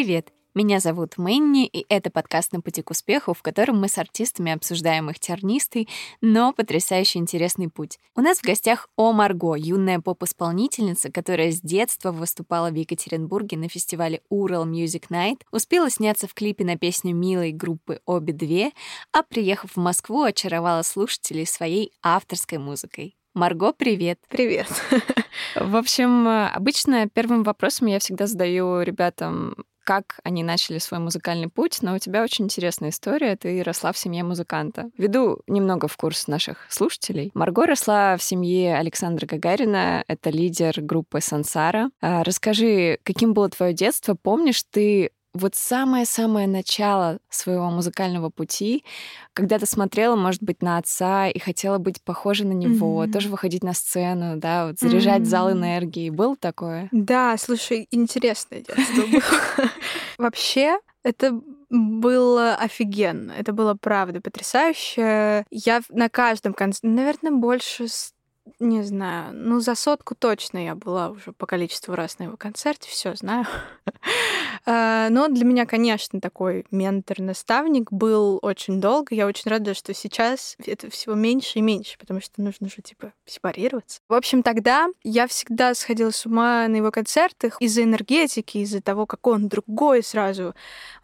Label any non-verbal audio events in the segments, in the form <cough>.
Привет! Меня зовут Мэнни, и это подкаст «На пути к успеху», в котором мы с артистами обсуждаем их тернистый, но потрясающе интересный путь. У нас в гостях О Марго, юная поп-исполнительница, которая с детства выступала в Екатеринбурге на фестивале Ural Music Night, успела сняться в клипе на песню милой группы «Обе две», а приехав в Москву, очаровала слушателей своей авторской музыкой. Марго, привет. Привет. <laughs> В общем, обычно первым вопросом я всегда задаю ребятам как они начали свой музыкальный путь, но у тебя очень интересная история. Ты росла в семье музыканта. Веду немного в курс наших слушателей. Марго росла в семье Александра Гагарина. Это лидер группы «Сансара». А, расскажи, каким было твое детство? Помнишь, ты вот самое-самое начало своего музыкального пути, когда ты смотрела, может быть, на отца и хотела быть похожа на него, mm-hmm. тоже выходить на сцену, да, вот заряжать mm-hmm. зал энергии. Было такое? Да, слушай, интересное детство было. <laughs> Вообще, это было офигенно. Это было правда потрясающе. Я на каждом конце, наверное, больше не знаю, ну за сотку точно я была уже по количеству раз на его концерте, все знаю. <laughs> А, но для меня, конечно, такой ментор-наставник был очень долго. Я очень рада, что сейчас это всего меньше и меньше, потому что нужно же, типа, сепарироваться. В общем, тогда я всегда сходила с ума на его концертах из-за энергетики, из-за того, какой он другой сразу.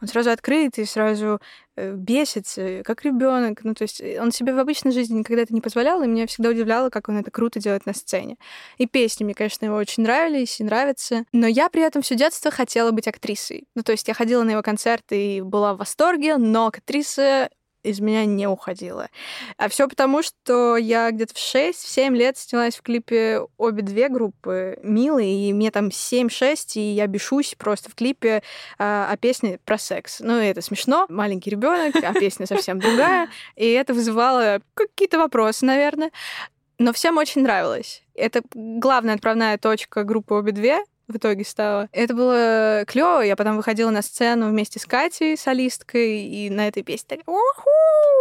Он сразу открытый, сразу Э, бесится, как ребенок. Ну, то есть э, он себе в обычной жизни никогда это не позволял, и меня всегда удивляло, как он это круто делает на сцене. И песни мне, конечно, его очень нравились и нравятся. Но я при этом все детство хотела быть актрисой. Ну, то есть я ходила на его концерты и была в восторге, но актриса из меня не уходила. А все потому, что я где-то в 6-7 лет снялась в клипе обе две группы «Милые», и мне там 7-6, и я бешусь просто в клипе а, о песне про секс. Ну, это смешно. Маленький ребенок, а песня совсем другая. И это вызывало какие-то вопросы, наверное. Но всем очень нравилось. Это главная отправная точка группы «Обе две», в итоге стало. Это было клево. Я потом выходила на сцену вместе с Катей, солисткой, и на этой песне так уху!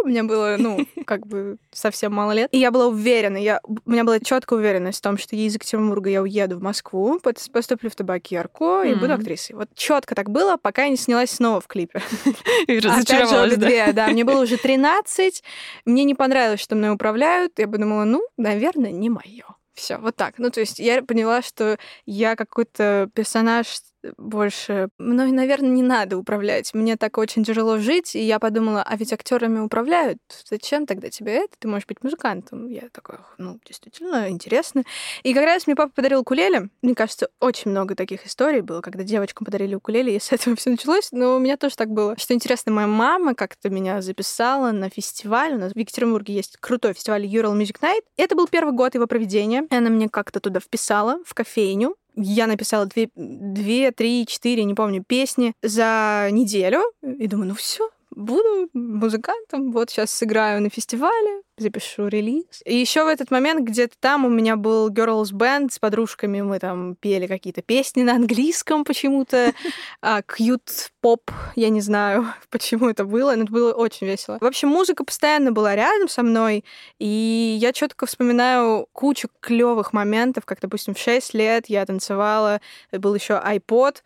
Мне было, ну, <laughs> как бы совсем мало лет. И я была уверена, я, у меня была четкая уверенность в том, что из Екатеринбурга я уеду в Москву, поступлю в табакерку и mm-hmm. буду актрисой. Вот четко так было, пока я не снялась снова в клипе. <laughs> И разочаровалась, да? Да, мне было уже <laughs> 13, мне не понравилось, что мной управляют. Я подумала, ну, наверное, не мое. Все, вот так. Ну, то есть я поняла, что я какой-то персонаж больше... Мной, наверное, не надо управлять. Мне так очень тяжело жить, и я подумала, а ведь актерами управляют. Зачем тогда тебе это? Ты можешь быть музыкантом. Я такой, ну, действительно, интересно. И как раз мне папа подарил укулеле. Мне кажется, очень много таких историй было, когда девочкам подарили укулеле, и с этого все началось. Но у меня тоже так было. Что интересно, моя мама как-то меня записала на фестиваль. У нас в Екатеринбурге есть крутой фестиваль Ural Music Night. Это был первый год его проведения. И она меня как-то туда вписала, в кофейню я написала две, две, три, четыре, не помню, песни за неделю. И думаю, ну все, буду музыкантом, вот сейчас сыграю на фестивале, запишу релиз. И еще в этот момент где-то там у меня был girls band с подружками, мы там пели какие-то песни на английском почему-то, <laughs> а, cute поп, я не знаю, <laughs> почему это было, но это было очень весело. В общем, музыка постоянно была рядом со мной, и я четко вспоминаю кучу клевых моментов, как, допустим, в 6 лет я танцевала, был еще iPod,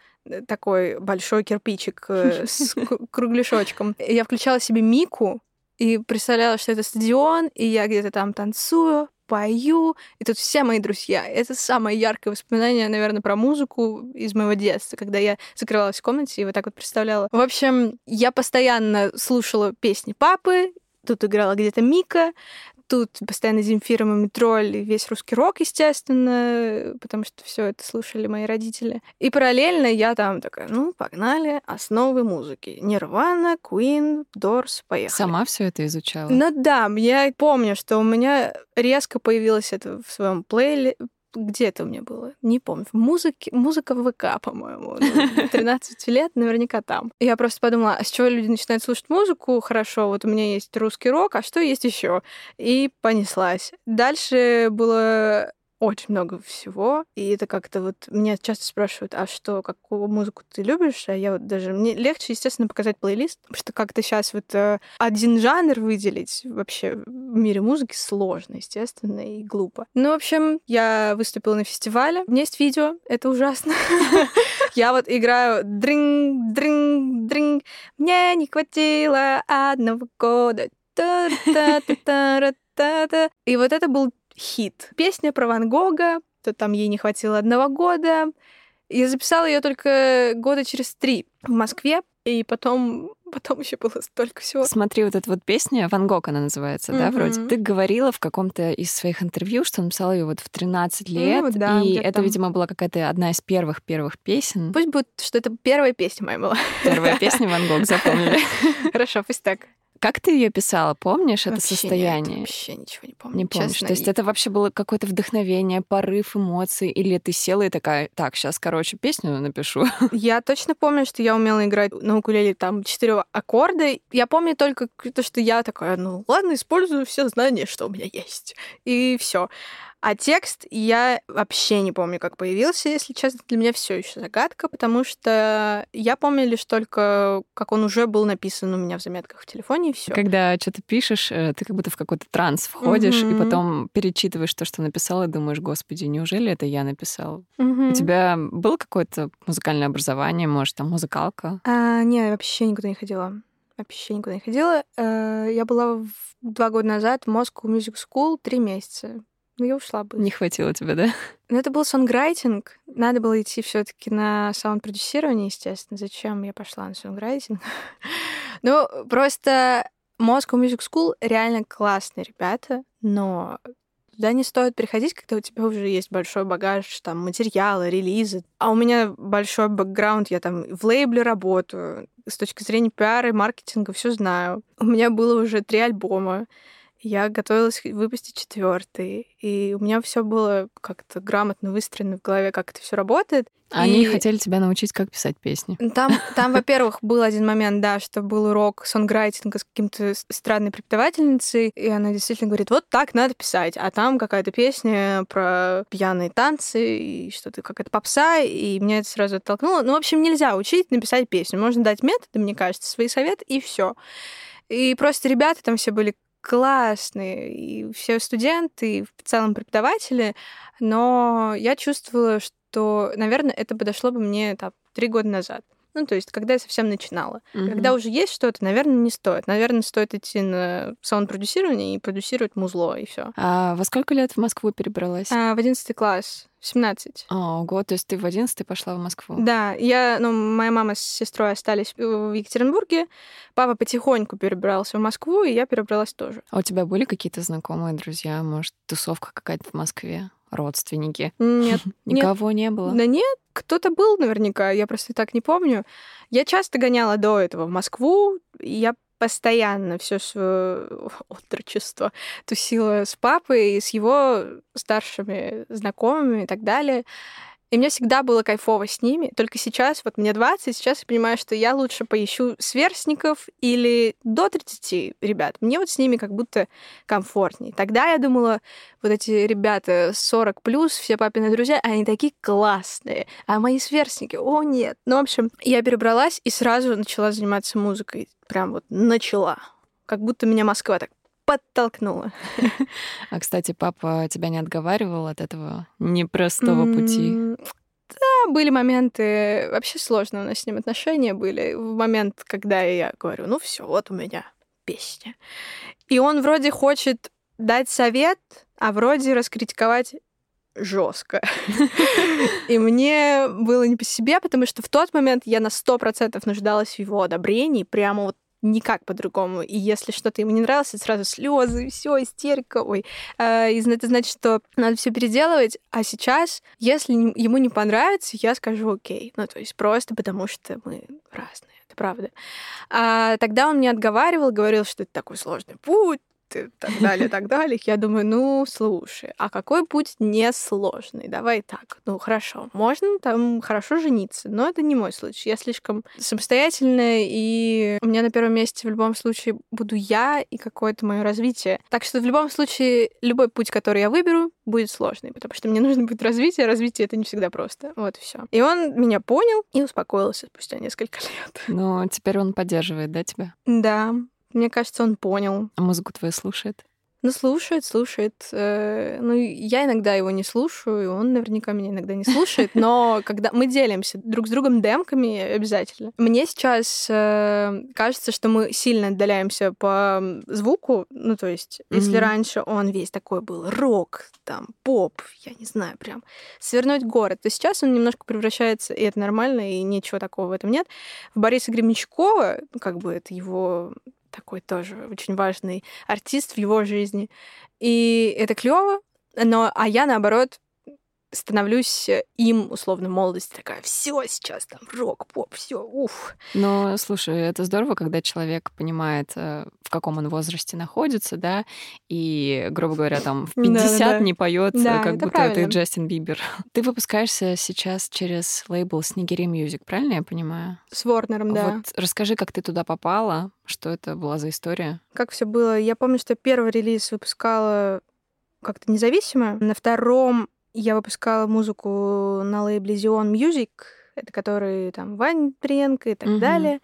такой большой кирпичик э, с <laughs> кругляшочком. Я включала себе Мику и представляла, что это стадион, и я где-то там танцую, пою, и тут все мои друзья. Это самое яркое воспоминание, наверное, про музыку из моего детства, когда я закрывалась в комнате и вот так вот представляла. В общем, я постоянно слушала песни папы, тут играла где-то Мика, тут постоянно Земфира, Мумитроль, весь русский рок, естественно, потому что все это слушали мои родители. И параллельно я там такая, ну, погнали, основы музыки. Нирвана, Queen, Дорс, поехали. Сама все это изучала? Ну да, я помню, что у меня резко появилось это в своем плейле где это у меня было? Не помню. Музыки, музыка в ВК, по-моему. 13 ну, <laughs> лет, наверняка там. Я просто подумала, а с чего люди начинают слушать музыку? Хорошо, вот у меня есть русский рок, а что есть еще? И понеслась. Дальше было очень много всего, и это как-то вот меня часто спрашивают, а что, какую музыку ты любишь? А я вот даже мне легче, естественно, показать плейлист, потому что как-то сейчас вот э, один жанр выделить вообще в мире музыки сложно, естественно, и глупо. Ну, в общем, я выступила на фестивале. У меня есть видео, это ужасно. <laughs> Я вот играю дринг, дринг, дринг. Мне не хватило одного года. И вот это был хит. Песня про Ван Гога, то там ей не хватило одного года. Я записала ее только года через три в Москве, и потом потом еще было столько всего. Смотри, вот эта вот песня, Ван Гог она называется, mm-hmm. да, вроде? Ты говорила в каком-то из своих интервью, что написала ее вот в 13 лет, ну, да, и это, там. видимо, была какая-то одна из первых-первых песен. Пусть будет, что это первая песня моя была. Первая песня Ван Гог, запомнили. <laughs> Хорошо, пусть так. Как ты ее писала? Помнишь это вообще состояние? Нет, вообще ничего не помню. Не помнишь. Честно. То есть это вообще было какое-то вдохновение, порыв эмоций, или ты села и такая, так, сейчас, короче, песню напишу. <laughs> Я точно помню, что я умела играть на укулеле там четыре аккорда. Я помню только то, что я такая, ну ладно, использую все знания, что у меня есть. И все. А текст я вообще не помню, как появился, если честно. Для меня все еще загадка, потому что я помню лишь только, как он уже был написан у меня в заметках в телефоне, и все. Когда что-то пишешь, э, ты как будто в какой-то транс входишь, mm-hmm. и потом перечитываешь то, что написал, и думаешь, господи, неужели это я написал? Mm-hmm. У тебя было какое-то музыкальное образование, может, там музыкалка? А, не, вообще никуда не ходила. Вообще никуда не ходила. Э, я была два года назад в Moscow Music School три месяца. Ну, я ушла бы. Не хватило тебя, да? Ну, это был сонграйтинг. Надо было идти все таки на саунд-продюсирование, естественно. Зачем я пошла на сонграйтинг? <laughs> ну, просто Moscow Music School реально классные ребята, но туда не стоит приходить, когда у тебя уже есть большой багаж, там, материалы, релизы. А у меня большой бэкграунд, я там в лейбле работаю, с точки зрения пиара и маркетинга все знаю. У меня было уже три альбома. Я готовилась выпустить четвертый, и у меня все было как-то грамотно выстроено в голове, как это все работает. Они и... хотели тебя научить, как писать песни. Там, там во-первых, был один момент, да, что был урок сонграйтинга с каким-то странной преподавательницей, и она действительно говорит, вот так надо писать. А там какая-то песня про пьяные танцы и что-то, какая-то попса, и меня это сразу оттолкнуло. Ну, в общем, нельзя учить написать песню. Можно дать методы, мне кажется, свои советы, и все. И просто ребята там все были классные, и все студенты, и в целом преподаватели, но я чувствовала, что, наверное, это подошло бы мне там, три года назад. Ну, то есть, когда я совсем начинала. Mm-hmm. Когда уже есть что-то, наверное, не стоит. Наверное, стоит идти на саунд-продюсирование и продюсировать музло, и все. А во сколько лет в Москву перебралась? А, в одиннадцатый класс. В 17. Ого, год, то есть ты в 11 пошла в Москву? Да, я, ну, моя мама с сестрой остались в Екатеринбурге, папа потихоньку перебрался в Москву, и я перебралась тоже. А у тебя были какие-то знакомые, друзья, может, тусовка какая-то в Москве? Родственники? Нет. <laughs> Никого нет. не было? Да нет, кто-то был наверняка, я просто так не помню. Я часто гоняла до этого в Москву, я постоянно все свое <laughs> отрочество тусила с папой и с его старшими знакомыми и так далее. И мне всегда было кайфово с ними. Только сейчас, вот мне 20, сейчас я понимаю, что я лучше поищу сверстников или до 30 ребят. Мне вот с ними как будто комфортней. Тогда я думала, вот эти ребята 40 плюс, все папины друзья, они такие классные. А мои сверстники, о нет. Ну, в общем, я перебралась и сразу начала заниматься музыкой. Прям вот начала. Как будто меня Москва так подтолкнула. <laughs> А, кстати, папа тебя не отговаривал от этого непростого пути? Да, были моменты, вообще сложно у нас с ним отношения были. В момент, когда я говорю, ну все, вот у меня песня. И он вроде хочет дать совет, а вроде раскритиковать жестко. <laughs> И мне было не по себе, потому что в тот момент я на сто процентов нуждалась в его одобрении, прямо вот никак по-другому. И если что-то ему не нравилось, это сразу слезы, все, истерика, ой. А, и это значит, что надо все переделывать. А сейчас, если ему не понравится, я скажу окей. Ну, то есть просто потому, что мы разные, это правда. А тогда он мне отговаривал, говорил, что это такой сложный путь, и так далее, так далее. Я думаю, ну, слушай, а какой путь несложный? Давай так. Ну, хорошо, можно там хорошо жениться, но это не мой случай. Я слишком самостоятельная, и у меня на первом месте в любом случае буду я и какое-то мое развитие. Так что в любом случае любой путь, который я выберу, будет сложный, потому что мне <laughs> нужно будет развитие, а развитие это не всегда просто. Вот и все. И он меня понял и успокоился спустя несколько <laughs> лет. Но теперь он поддерживает, да, тебя? Да, мне кажется, он понял. А музыку твою слушает? Ну, слушает, слушает. Э, ну, я иногда его не слушаю, и он наверняка меня иногда не слушает, но <laughs> когда мы делимся друг с другом демками обязательно. Мне сейчас э, кажется, что мы сильно отдаляемся по звуку, ну, то есть, mm-hmm. если раньше он весь такой был рок, там, поп, я не знаю, прям свернуть город, то сейчас он немножко превращается, и это нормально, и ничего такого в этом нет, в Бориса Гремячкова, как бы это его такой тоже очень важный артист в его жизни. И это клево, но а я наоборот становлюсь э, им, условно, молодость такая, все сейчас там рок, поп, все, уф. Но, слушай, это здорово, когда человек понимает, э, в каком он возрасте находится, да, и, грубо говоря, там в 50 да, да. не поет, э, да, как будто правильно. это Джастин Бибер. <laughs> Ты выпускаешься сейчас через лейбл Снегири Music, правильно я понимаю? С Ворнером, да. Вот расскажи, как ты туда попала, что это была за история? Как все было? Я помню, что первый релиз выпускала как-то независимо. На втором я выпускала музыку на лейбле Zion Music, это который там Вань Тренко и так mm-hmm. далее.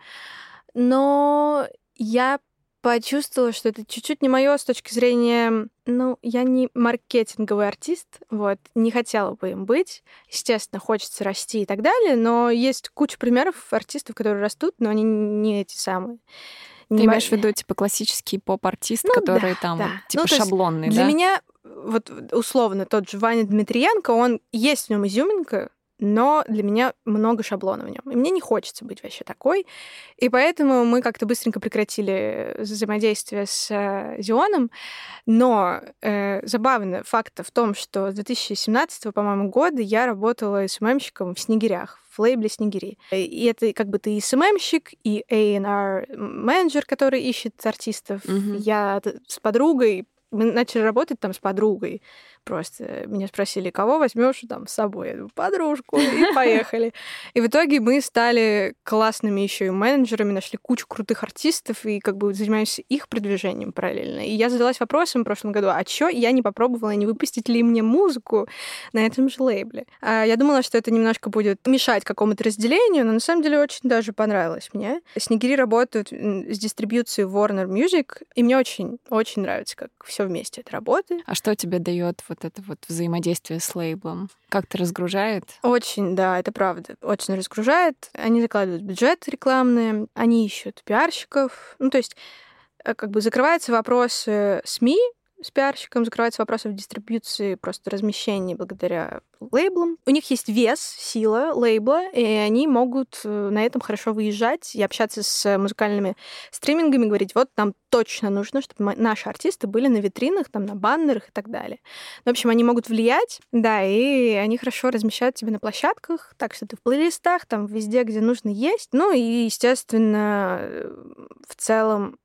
Но я почувствовала, что это чуть-чуть не мое с точки зрения, ну, я не маркетинговый артист, вот, не хотела бы им быть. Естественно, хочется расти и так далее, но есть куча примеров артистов, которые растут, но они не эти самые. Ты не имеешь в виду, типа, классический поп-артист, ну, который да, там, да. типа, ну, шаблонный, да? Для меня вот условно тот же Ваня Дмитриенко, он есть в нем изюминка, но для меня много шаблона в нем. И мне не хочется быть вообще такой. И поэтому мы как-то быстренько прекратили взаимодействие с э, Зионом. Но э, забавно факт в том, что с 2017, по-моему, года я работала СММщиком в Снегирях, в лейбле Снегири. И это как бы ты и СММщик, и A&R менеджер, который ищет артистов. Mm-hmm. Я с подругой мы начали работать там с подругой. Просто меня спросили, кого возьмешь там с собой? Я думаю, подружку, и <laughs> поехали. И в итоге мы стали классными еще и менеджерами, нашли кучу крутых артистов и как бы занимаемся их продвижением параллельно. И я задалась вопросом в прошлом году, а что я не попробовала, не выпустить ли мне музыку на этом же лейбле? А я думала, что это немножко будет мешать какому-то разделению, но на самом деле очень даже понравилось мне. Снегири работают с дистрибьюцией Warner Music, и мне очень-очень нравится, как все вместе это работает. А что тебе дает вот это вот взаимодействие с лейблом? Как-то разгружает? Очень, да, это правда. Очень разгружает. Они закладывают бюджет рекламные, они ищут пиарщиков. Ну, то есть э, как бы закрывается вопрос СМИ, с пиарщиком, закрывается вопросы в дистрибьюции, просто размещении благодаря лейблам. У них есть вес, сила лейбла, и они могут э, на этом хорошо выезжать и общаться с музыкальными стримингами, говорить, вот нам точно нужно, чтобы наши артисты были на витринах, там, на баннерах и так далее. В общем, они могут влиять, да, и они хорошо размещают тебя на площадках, так что ты в плейлистах, там, везде, где нужно есть. Ну и, естественно, э, в целом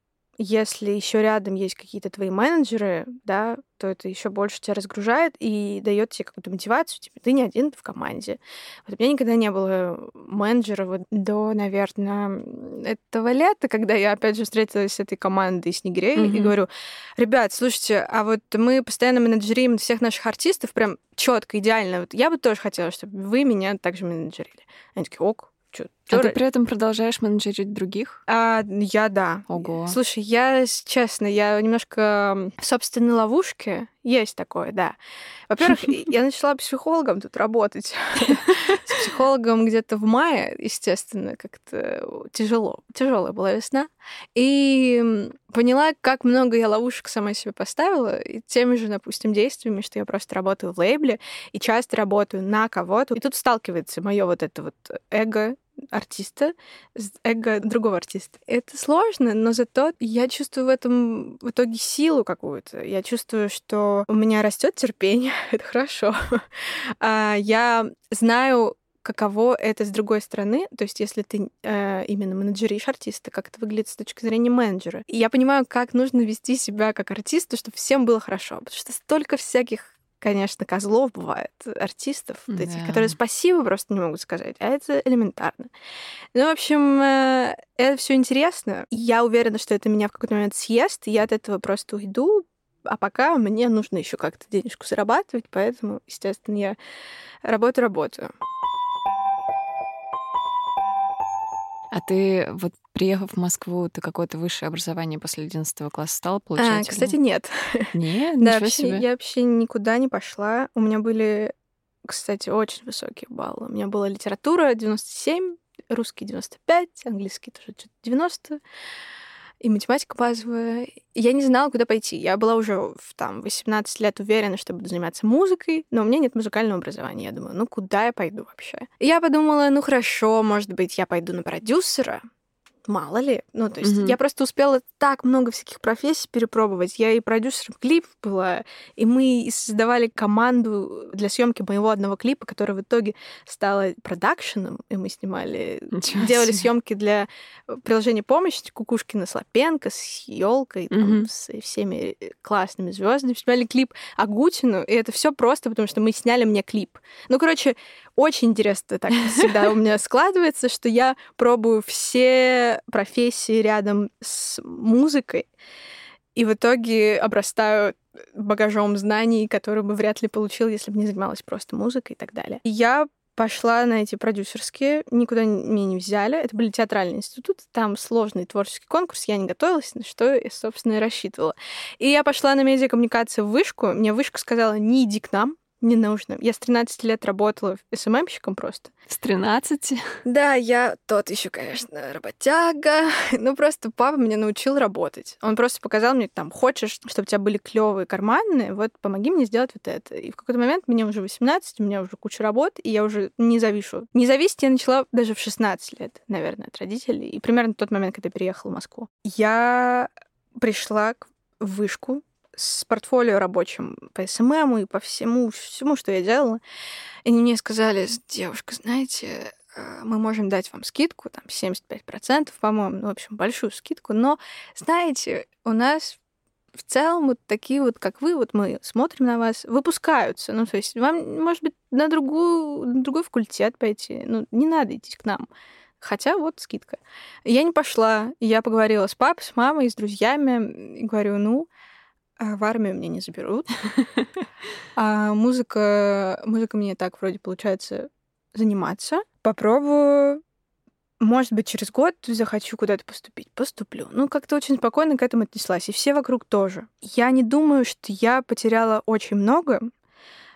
если еще рядом есть какие-то твои менеджеры, да, то это еще больше тебя разгружает и дает тебе какую-то мотивацию. Типа, ты не один, ты в команде. Вот у меня никогда не было менеджера вот до, наверное, этого лета, когда я опять же встретилась с этой командой Снегирей mm-hmm. и говорю, ребят, слушайте, а вот мы постоянно менеджерим всех наших артистов прям четко, идеально. Вот я бы тоже хотела, чтобы вы меня также менеджерили. Они такие, ок, Чё, а ты при этом продолжаешь менеджерить других? А, я да. Ого. Слушай, я, честно, я немножко в собственной ловушке. Есть такое, да. Во-первых, я начала психологом тут работать. <laughs> С психологом где-то в мае, естественно, как-то тяжело. Тяжелая была весна. И поняла, как много я ловушек сама себе поставила, и теми же, допустим, действиями, что я просто работаю в лейбле и часто работаю на кого-то. И тут сталкивается мое вот это вот эго, артиста с эго другого артиста. Это сложно, но зато я чувствую в этом в итоге силу какую-то. Я чувствую, что у меня растет терпение, <laughs> это хорошо. <laughs> А, я знаю, каково это с другой стороны, то есть если ты э, именно менеджеришь артиста, как это выглядит с точки зрения менеджера. И я понимаю, как нужно вести себя как артисту, чтобы всем было хорошо, потому что столько всяких конечно, козлов бывает, артистов, вот этих, которые спасибо просто не могут сказать, а это элементарно. Ну, в общем, э, это все интересно. Я уверена, что это меня в какой-то момент съест, и я от этого просто уйду, а пока мне нужно еще как-то денежку зарабатывать, поэтому, естественно, я работаю, работаю. А ты вот приехав в Москву, ты какое-то высшее образование после 11 класса стала получать? А, кстати, нет. <laughs> Нет? Да, вообще, я вообще никуда не пошла. У меня были, кстати, очень высокие баллы. У меня была литература 97, русский 95, английский тоже 90 и математика базовая. Я не знала, куда пойти. Я была уже в там 18 лет уверена, что буду заниматься музыкой, но у меня нет музыкального образования. Я думаю, ну куда я пойду вообще? И я подумала, ну хорошо, может быть, я пойду на продюсера, мало ли. Ну, то есть mm-hmm. я просто успела так много всяких профессий перепробовать. Я и продюсером клипов была, и мы создавали команду для съемки моего одного клипа, который в итоге стала продакшеном, и мы снимали, Ничего делали съемки для э, приложения помощи Кукушкина Слопенко с елкой, mm-hmm. с всеми э, классными звездами. Снимали клип Агутину, и это все просто, потому что мы сняли мне клип. Ну, короче, очень интересно так всегда у меня складывается, что я пробую все профессии рядом с музыкой, и в итоге обрастаю багажом знаний, которые бы вряд ли получил, если бы не занималась просто музыкой и так далее. Я пошла на эти продюсерские, никуда меня не взяли. Это были театральные институты, там сложный творческий конкурс, я не готовилась, на что я, собственно, и рассчитывала. И я пошла на медиакоммуникацию в вышку, мне вышка сказала, не иди к нам, не нужно. Я с 13 лет работала СММщиком просто. С 13? Да, я тот еще, конечно, работяга. <laughs> Ну, просто папа меня научил работать. Он просто показал мне, там, хочешь, чтобы у тебя были клевые карманные, вот помоги мне сделать вот это. И в какой-то момент мне уже 18, у меня уже куча работ, и я уже не завишу. Не зависеть я начала даже в 16 лет, наверное, от родителей. И примерно в тот момент, когда я переехала в Москву. Я пришла в вышку с портфолио рабочим по СММу и по всему, всему, что я делала. И мне сказали, девушка, знаете, э, мы можем дать вам скидку, там, 75%, по-моему, ну, в общем, большую скидку, но, знаете, у нас в целом вот такие вот, как вы, вот мы смотрим на вас, выпускаются. Ну, то есть вам, может быть, на, другую, на другой факультет пойти. Ну, не надо идти к нам. Хотя вот скидка. Я не пошла. Я поговорила с папой, с мамой, с друзьями. И говорю, ну, в армию меня не заберут. <laughs> А музыка, музыка мне так вроде получается заниматься. Попробую может быть, через год захочу куда-то поступить, поступлю. Ну, как-то очень спокойно к этому отнеслась. И все вокруг тоже. Я не думаю, что я потеряла очень много,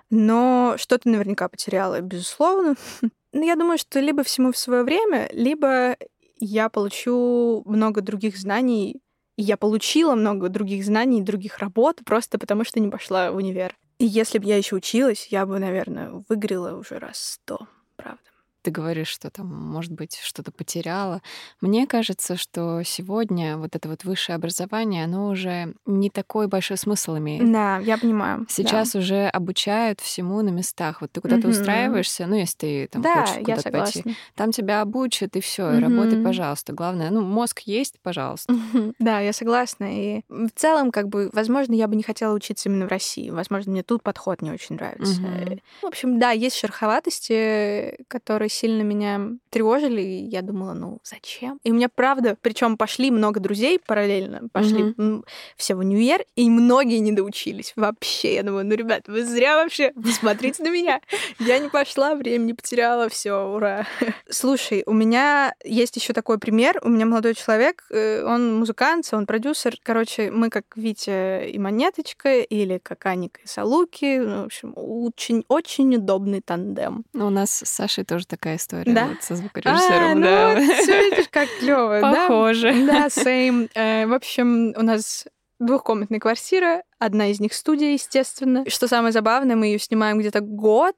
но что-то наверняка потеряла, безусловно. <laughs> Но я думаю, что либо всему в свое время, либо я получу много других знаний и я получила много других знаний, других работ, просто потому что не пошла в универ. И если бы я еще училась, я бы, наверное, выиграла уже раз сто, правда ты говоришь, что там, может быть, что-то потеряла. Мне кажется, что сегодня вот это вот высшее образование, оно уже не такой большой смысл имеет. Да, я понимаю. Сейчас да. уже обучают всему на местах. Вот ты куда-то угу. устраиваешься, ну, если ты там да, хочешь куда-то пойти, там тебя обучат, и все, угу. работай, пожалуйста. Главное, ну, мозг есть, пожалуйста. Да, я согласна. И в целом, как бы, возможно, я бы не хотела учиться именно в России. Возможно, мне тут подход не очень нравится. Угу. В общем, да, есть шероховатости, которые сильно меня тревожили, и я думала, ну зачем? И у меня правда, причем пошли много друзей параллельно, пошли mm-hmm. все в универ, и многие не доучились вообще. Я думаю, ну, ребят, вы зря вообще, смотрите на меня. Я не пошла, время не потеряла, все, ура. Слушай, у меня есть еще такой пример. У меня молодой человек, э, он музыкант, он продюсер. Короче, мы как Витя и Монеточка, или как Аника и Салуки. Ну, в общем, очень-очень удобный тандем. У нас с Сашей тоже такая такая история да? вот со звукорежиссером. А, ну да. вот, все видишь, как клево. Похоже. Да, same. Э, в общем, у нас двухкомнатная квартира, одна из них студия, естественно. Что самое забавное, мы ее снимаем где-то год,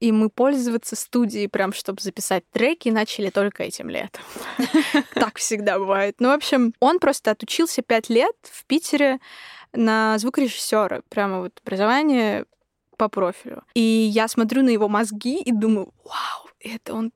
и мы пользоваться студией прям, чтобы записать треки, начали только этим летом. <laughs> Так всегда бывает. Ну, в общем, он просто отучился пять лет в Питере на звукорежиссера. Прямо вот образование по профилю. И я смотрю на его мозги и думаю, вау, это он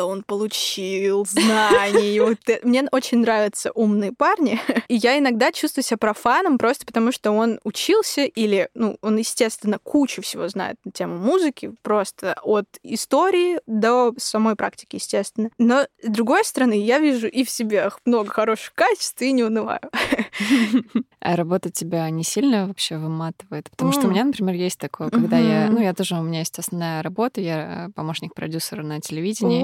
это он получил знаний. Это. Мне очень нравятся умные парни. <laughs> И я иногда чувствую себя профаном просто потому, что он учился или, ну, он, естественно, кучу всего знает на тему музыки, просто от истории до самой практики, естественно. Но, с другой стороны, я вижу и в себе много хороших качеств и не унываю. <laughs> А работа тебя не сильно вообще выматывает? Потому что у меня, например, есть такое, когда я... Ну, я тоже... У меня есть основная работа, я помощник продюсера на телевидении.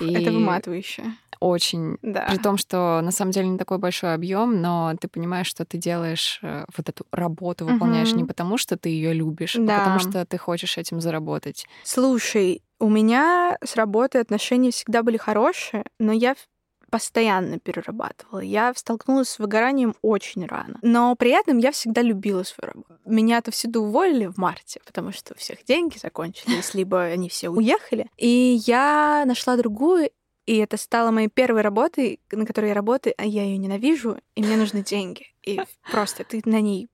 И это выматывающе. Очень. Да. При том, что на самом деле не такой большой объем, но ты понимаешь, что ты делаешь э, вот эту работу, выполняешь угу. не потому, что ты ее любишь, да. а потому что ты хочешь этим заработать. Слушай, у меня с работой отношения всегда были хорошие, но я постоянно перерабатывала. Я столкнулась с выгоранием очень рано. Но при этом я всегда любила свою работу. Меня отовсюду уволили в марте, потому что у всех деньги закончились, либо они все уехали. И я нашла другую, и это стало моей первой работой, на которой я работаю, а я ее ненавижу, и мне нужны деньги. И просто ты на ней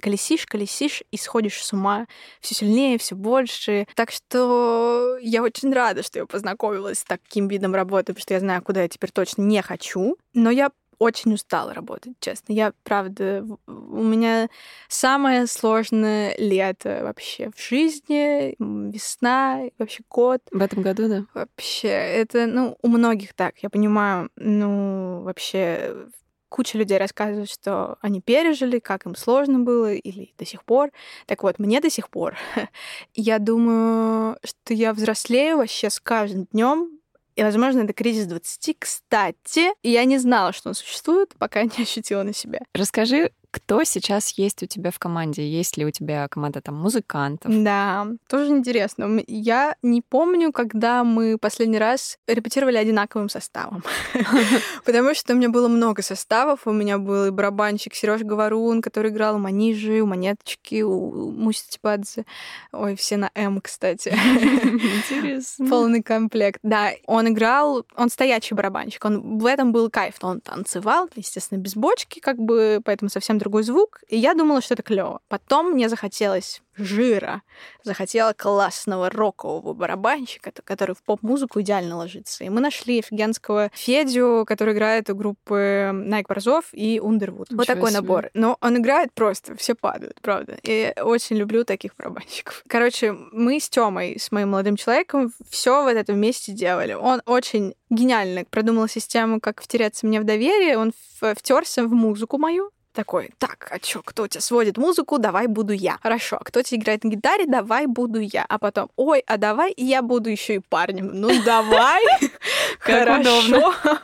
колесишь, колесишь и сходишь с ума все сильнее, все больше. Так что я очень рада, что я познакомилась с таким видом работы, потому что я знаю, куда я теперь точно не хочу. Но я очень устала работать, честно. Я, правда, у меня самое сложное лето вообще в жизни, весна, вообще год. В этом году, да? Вообще, это, ну, у многих так, я понимаю, ну, вообще куча людей рассказывают, что они пережили, как им сложно было или до сих пор. Так вот, мне до сих пор. <laughs> я думаю, что я взрослею вообще с каждым днем. И, возможно, это кризис 20. Кстати, я не знала, что он существует, пока <laughs> не ощутила на себя. Расскажи, кто сейчас есть у тебя в команде? Есть ли у тебя команда там музыкантов? Да, тоже интересно. Я не помню, когда мы последний раз репетировали одинаковым составом. <laughs> Потому что у меня было много составов. У меня был и барабанщик Сереж Говорун, который играл у Манижи, у Монеточки, у Муси Типадзе. Ой, все на М, кстати. Интересно. Полный комплект. Да, он играл, он стоячий барабанщик. Он в этом был кайф. Он танцевал, естественно, без бочки, как бы, поэтому совсем другой звук, и я думала, что это клево. Потом мне захотелось жира, захотела классного рокового барабанщика, который в поп-музыку идеально ложится. И мы нашли офигенского Федю, который играет у группы Nike Борзов и Underwood. вот такой себе. набор. Но он играет просто, все падают, правда. И очень люблю таких барабанщиков. Короче, мы с Тёмой, с моим молодым человеком, все вот это вместе делали. Он очень гениально продумал систему, как втереться мне в доверие. Он втерся в музыку мою, такой, так, а чё, кто тебя сводит музыку, давай буду я. Хорошо, а кто тебе играет на гитаре, давай буду я. А потом, ой, а давай я буду еще и парнем. Ну, <laughs> давай. <laughs> Хорошо. <laughs>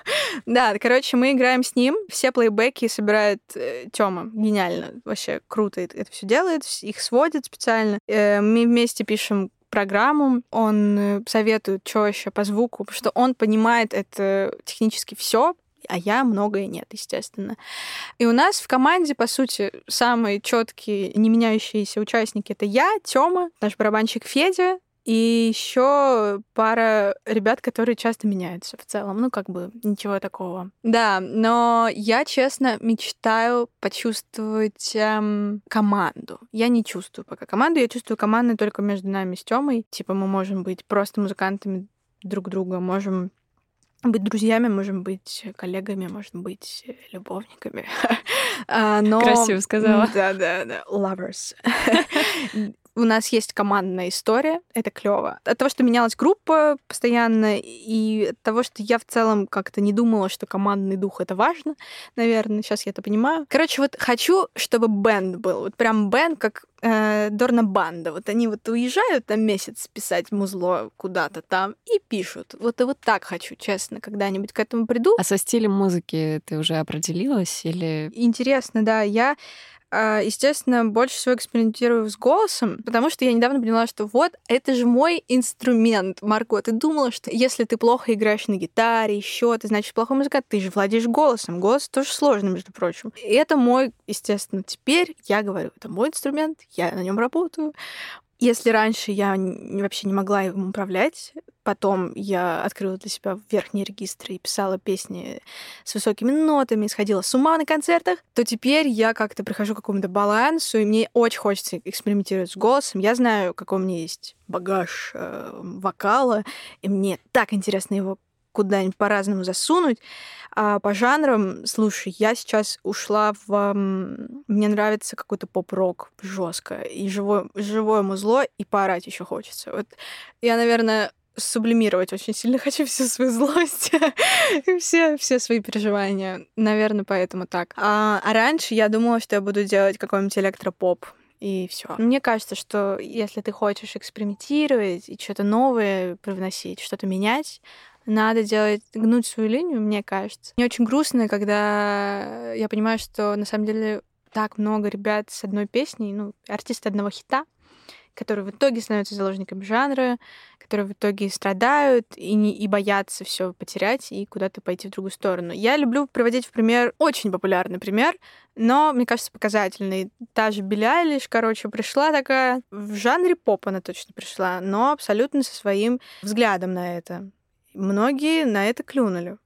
Да, короче, мы играем с ним, все плейбеки собирает э, Тёма. Гениально. Вообще круто это все делает, их сводит специально. Э, мы вместе пишем программу, он э, советует, что еще по звуку, потому что он понимает это технически все, а я многое нет, естественно. И у нас в команде, по сути, самые четкие, не меняющиеся участники это я, Тёма, наш барабанщик Федя, и еще пара ребят, которые часто меняются в целом. Ну, как бы ничего такого. Да, но я, честно, мечтаю почувствовать эм, команду. Я не чувствую пока команду, я чувствую команду только между нами с Тёмой. Типа мы можем быть просто музыкантами друг друга, можем быть друзьями, можем быть коллегами, можем быть любовниками. <laughs> А, но... Красиво сказала. Да, да, да. Lovers. <laughs> у нас есть командная история, это клево. От того, что менялась группа постоянно, и от того, что я в целом как-то не думала, что командный дух это важно, наверное, сейчас я это понимаю. Короче, вот хочу, чтобы бенд был, вот прям бенд, как э, Дорна Банда. Вот они вот уезжают на месяц писать музло куда-то там и пишут. Вот и вот так хочу, честно, когда-нибудь к этому приду. А со стилем музыки ты уже определилась или... Интересно, да. Я естественно, больше всего экспериментирую с голосом, потому что я недавно поняла, что вот, это же мой инструмент, Марго. Ты думала, что если ты плохо играешь на гитаре, еще ты значит плохой музыкант, ты же владеешь голосом. Голос тоже сложно, между прочим. И это мой, естественно, теперь я говорю, это мой инструмент, я на нем работаю. Если раньше я вообще не могла им управлять, потом я открыла для себя верхние регистры и писала песни с высокими нотами, сходила с ума на концертах, то теперь я как-то прихожу к какому-то балансу, и мне очень хочется экспериментировать с голосом. Я знаю, какой у меня есть багаж э, вокала, и мне так интересно его куда-нибудь по-разному засунуть. А по жанрам, слушай, я сейчас ушла в... Мне нравится какой-то поп-рок жестко, и живое, живое музло, и поорать еще хочется. Вот я, наверное, сублимировать очень сильно <laughs> хочу всю свою злость <laughs> все, все свои переживания. Наверное, поэтому так. А, а раньше я думала, что я буду делать какой-нибудь электропоп и все. Мне кажется, что если ты хочешь экспериментировать и что-то новое привносить, что-то менять, надо делать, гнуть свою линию, мне кажется. Мне очень грустно, когда я понимаю, что на самом деле так много ребят с одной песней, ну, артисты одного хита, которые в итоге становятся заложниками жанра, которые в итоге страдают и, не, и боятся все потерять и куда-то пойти в другую сторону. Я люблю приводить в пример очень популярный пример, но, мне кажется, показательный. Та же Билли Айлиш, короче, пришла такая... В жанре поп она точно пришла, но абсолютно со своим взглядом на это. Многие на это клюнули.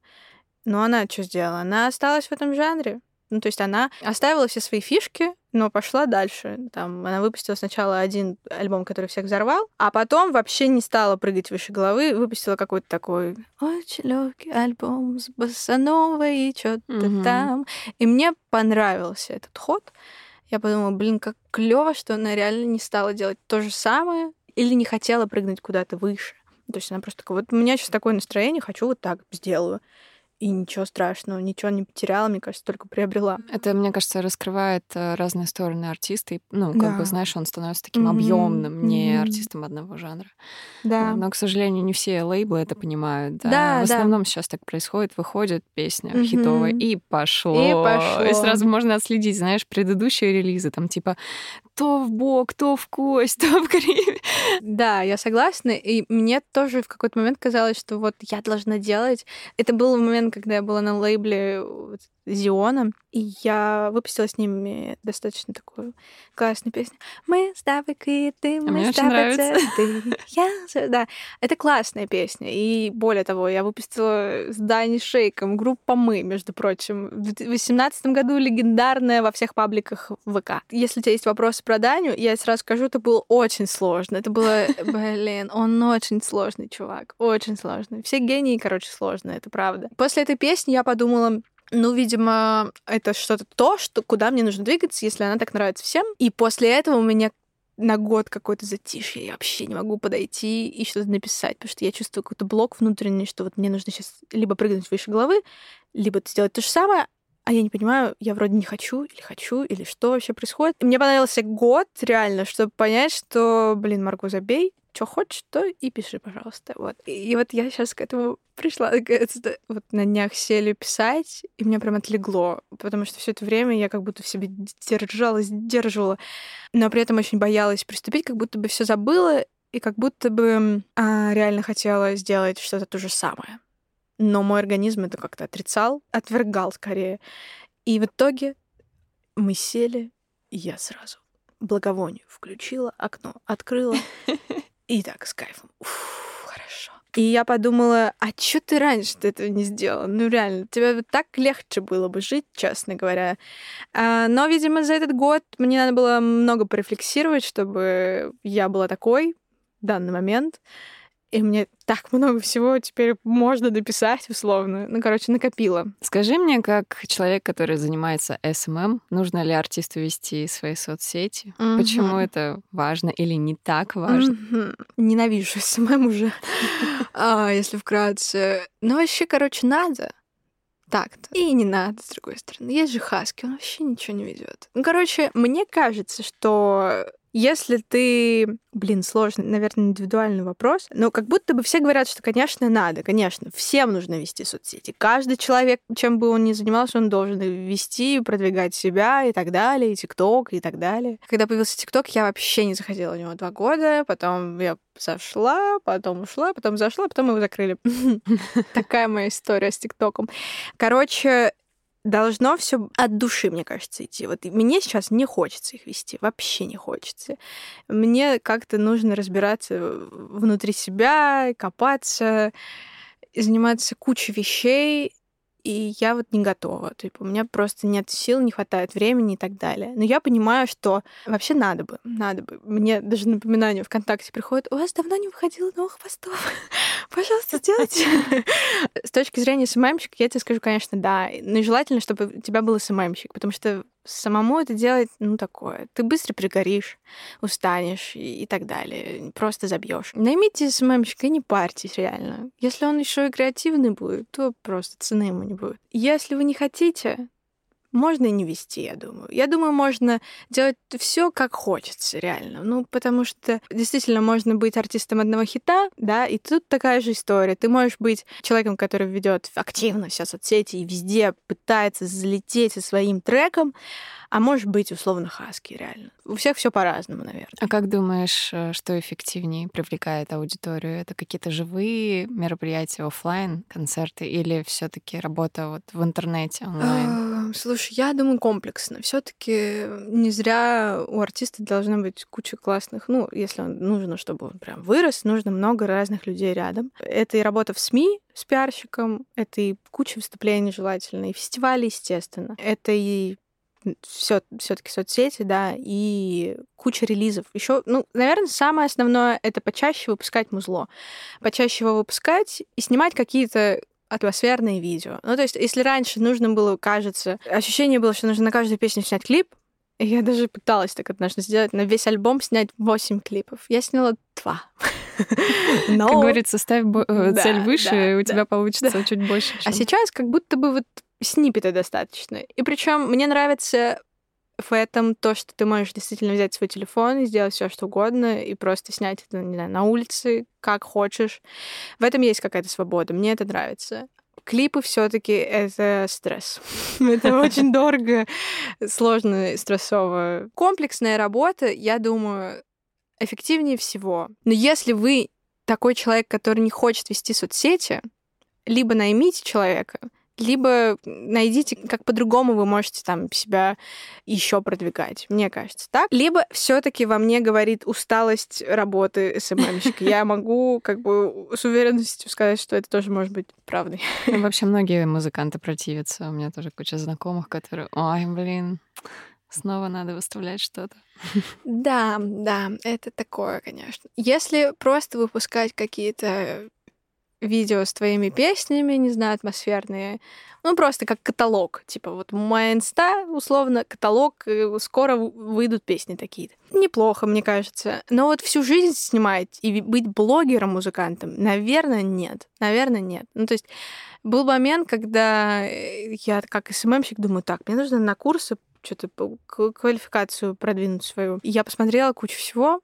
Но она что сделала? Она осталась в этом жанре. Ну, то есть она оставила все свои фишки, но пошла дальше. Там она выпустила сначала один альбом, который всех взорвал, а потом вообще не стала прыгать выше головы, выпустила какой-то такой очень легкий альбом с боссановой и что-то mm-hmm. там. И мне понравился этот ход. Я подумала, блин, как клево, что она реально не стала делать то же самое или не хотела прыгнуть куда-то выше. То есть она просто такая, вот у меня сейчас такое настроение, хочу вот так сделаю. И ничего страшного, ничего не потеряла, мне кажется, только приобрела. Это, мне кажется, раскрывает э, разные стороны артиста. И, ну, как да. бы, знаешь, он становится таким mm-hmm. объемным, не mm-hmm. артистом одного жанра. Да. Но, к сожалению, не все лейблы это понимают. Да. да В основном да. сейчас так происходит. Выходит песня mm-hmm. хитовая, и пошло. И пошло. И сразу можно отследить, знаешь, предыдущие релизы, там типа то в бок, то в кость, то в гриве. Да, я согласна. И мне тоже в какой-то момент казалось, что вот я должна делать. Это был момент, когда я была на лейбле Зиона, и я выпустила с ними достаточно такую классную песню. Мы с тобой киты, мы а с тобой цветы. <laughs> Я... Да, это классная песня. И более того, я выпустила с Дани Шейком группа «Мы», между прочим. В 2018 году легендарная во всех пабликах ВК. Если у тебя есть вопросы про Даню, я сразу скажу, это было очень сложно. Это было, <laughs> блин, он очень сложный чувак, очень сложный. Все гении, короче, сложные, это правда. После этой песни я подумала, ну, видимо, это что-то то, что, куда мне нужно двигаться, если она так нравится всем. И после этого у меня на год какой-то затишье, я вообще не могу подойти и что-то написать, потому что я чувствую какой-то блок внутренний, что вот мне нужно сейчас либо прыгнуть выше головы, либо сделать то же самое, а я не понимаю, я вроде не хочу или хочу, или что вообще происходит. И мне понравился год реально, чтобы понять, что, блин, Марго, забей, что хочешь, то и пиши, пожалуйста. Вот. И, и вот я сейчас к этому пришла, вот на днях сели писать, и меня прям отлегло, потому что все это время я как будто в себе держалась, сдерживала, но при этом очень боялась приступить, как будто бы все забыла, и как будто бы а, реально хотела сделать что-то то же самое. Но мой организм это как-то отрицал, отвергал скорее. И в итоге мы сели, и я сразу благовонию включила, окно открыла, <laughs> И так, с кайфом. Уф, хорошо. И я подумала, а что ты раньше -то этого не сделала? Ну, реально, тебе так легче было бы жить, честно говоря. А, но, видимо, за этот год мне надо было много порефлексировать, чтобы я была такой в данный момент. И мне так много всего теперь можно дописать условно. Ну, короче, накопила. Скажи мне, как человек, который занимается SMM, нужно ли артисту вести свои соцсети? Угу. Почему это важно или не так важно? Угу. Ненавижу SMM уже, <laughs> а, если вкратце. Ну, вообще, короче, надо. Так-то. И не надо, с другой стороны. Есть же Хаски, он вообще ничего не ведет. Ну, короче, мне кажется, что если ты... Блин, сложный, наверное, индивидуальный вопрос. Но как будто бы все говорят, что, конечно, надо, конечно, всем нужно вести соцсети. Каждый человек, чем бы он ни занимался, он должен вести, продвигать себя и так далее, и ТикТок и так далее. Когда появился ТикТок, я вообще не заходила в него два года, потом я зашла, потом ушла, потом зашла, потом его закрыли. <laughs> Такая моя история с ТикТоком. Короче, должно все от души, мне кажется, идти. Вот мне сейчас не хочется их вести, вообще не хочется. Мне как-то нужно разбираться внутри себя, копаться, заниматься кучей вещей, и я вот не готова. Типа, у меня просто нет сил, не хватает времени и так далее. Но я понимаю, что вообще надо бы, надо бы. Мне даже напоминание ВКонтакте приходит, у вас давно не выходило новых постов. <laughs> Пожалуйста, сделайте. <laughs> С точки зрения СММщика, я тебе скажу, конечно, да. Но желательно, чтобы у тебя был СММщик, потому что самому это делать, ну, такое. Ты быстро пригоришь, устанешь и, и так далее. Просто забьешь. Наймите СММщика и не парьтесь, реально. Если он еще и креативный будет, то просто цены ему не будет. Если вы не хотите, можно и не вести, я думаю. Я думаю, можно делать все как хочется, реально. Ну, потому что действительно можно быть артистом одного хита, да, и тут такая же история. Ты можешь быть человеком, который ведет активно все соцсети и везде пытается залететь со своим треком, а может быть, условно, хаски, реально. У всех все по-разному, наверное. А как думаешь, э, что эффективнее привлекает аудиторию? Это какие-то живые мероприятия, офлайн концерты или все таки работа вот в интернете онлайн? Слушай, я думаю, комплексно. все таки не зря у артиста должна быть куча классных, ну, если он нужно, чтобы он прям вырос, нужно много разных людей рядом. Это и работа в СМИ, с пиарщиком, это и куча выступлений желательно, и фестивали, естественно. Это и все, все-таки соцсети, да, и куча релизов. Еще, ну, наверное, самое основное это почаще выпускать музло. Почаще его выпускать и снимать какие-то атмосферные видео. Ну, то есть, если раньше нужно было, кажется, ощущение было, что нужно на каждую песню снять клип, я даже пыталась так однажды сделать, на весь альбом снять 8 клипов. Я сняла 2. Но... Как говорится, ставь э, цель выше, да, и у тебя получится чуть больше. А сейчас как будто бы вот сниппета достаточно. И причем мне нравится в этом то, что ты можешь действительно взять свой телефон и сделать все, что угодно, и просто снять это, не знаю, на улице, как хочешь. В этом есть какая-то свобода. Мне это нравится. Клипы все-таки это стресс. <laughs> это очень дорого, сложно, стрессово. Комплексная работа, я думаю, эффективнее всего. Но если вы такой человек, который не хочет вести соцсети, либо наймите человека, либо найдите, как по-другому вы можете там себя еще продвигать, мне кажется, так. Либо все-таки во мне говорит усталость работы СММщика. Я могу как бы с уверенностью сказать, что это тоже может быть правдой. Ну, вообще многие музыканты противятся. У меня тоже куча знакомых, которые, ой, блин, Снова надо выставлять что-то. <laughs> Да, да, это такое, конечно. Если просто выпускать какие-то видео с твоими песнями, не знаю, атмосферные. Ну, просто как каталог. Типа вот моя инста, условно, каталог, скоро выйдут песни такие-то. Неплохо, мне кажется. Но вот всю жизнь снимать и быть блогером-музыкантом, наверное, нет. Наверное, нет. Ну, то есть был момент, когда э, я как СММщик думаю, так, мне нужно на курсы что-то квалификацию продвинуть свою. И я посмотрела кучу всего,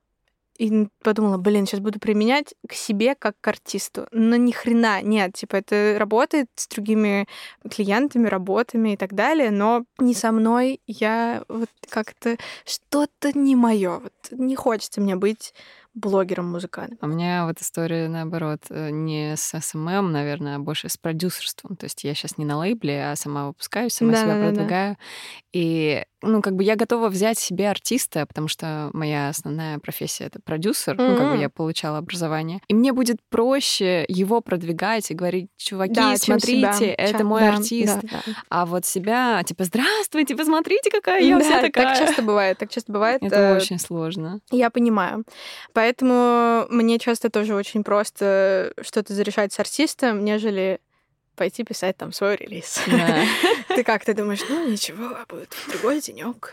и подумала, блин, сейчас буду применять к себе как к артисту. Но ни хрена нет. Типа, это работает с другими клиентами, работами и так далее, но не со мной. Я вот как-то что-то не мое. Вот не хочется мне быть блогером-музыкантом. У меня вот история, наоборот, э, не с SMM, наверное, а больше с продюсерством. То есть я сейчас не на лейбле, а сама выпускаю, сама да, себя да, продвигаю. Да. И ну, как бы я готова взять себе артиста, потому что моя основная профессия — это продюсер, mm-hmm. ну, как бы я получала образование. И мне будет проще его продвигать и говорить, чуваки, да, смотрите, это Ча- мой да, артист. Да, да. А вот себя, типа, здравствуйте, посмотрите, какая я да, вся такая. так часто бывает, так часто бывает. Это э- очень сложно. Я понимаю. Поэтому мне часто тоже очень просто что-то зарешать с артистом, нежели пойти писать там свой релиз. <laughs> Ты как, ты думаешь, ну ничего, а будет другой денек.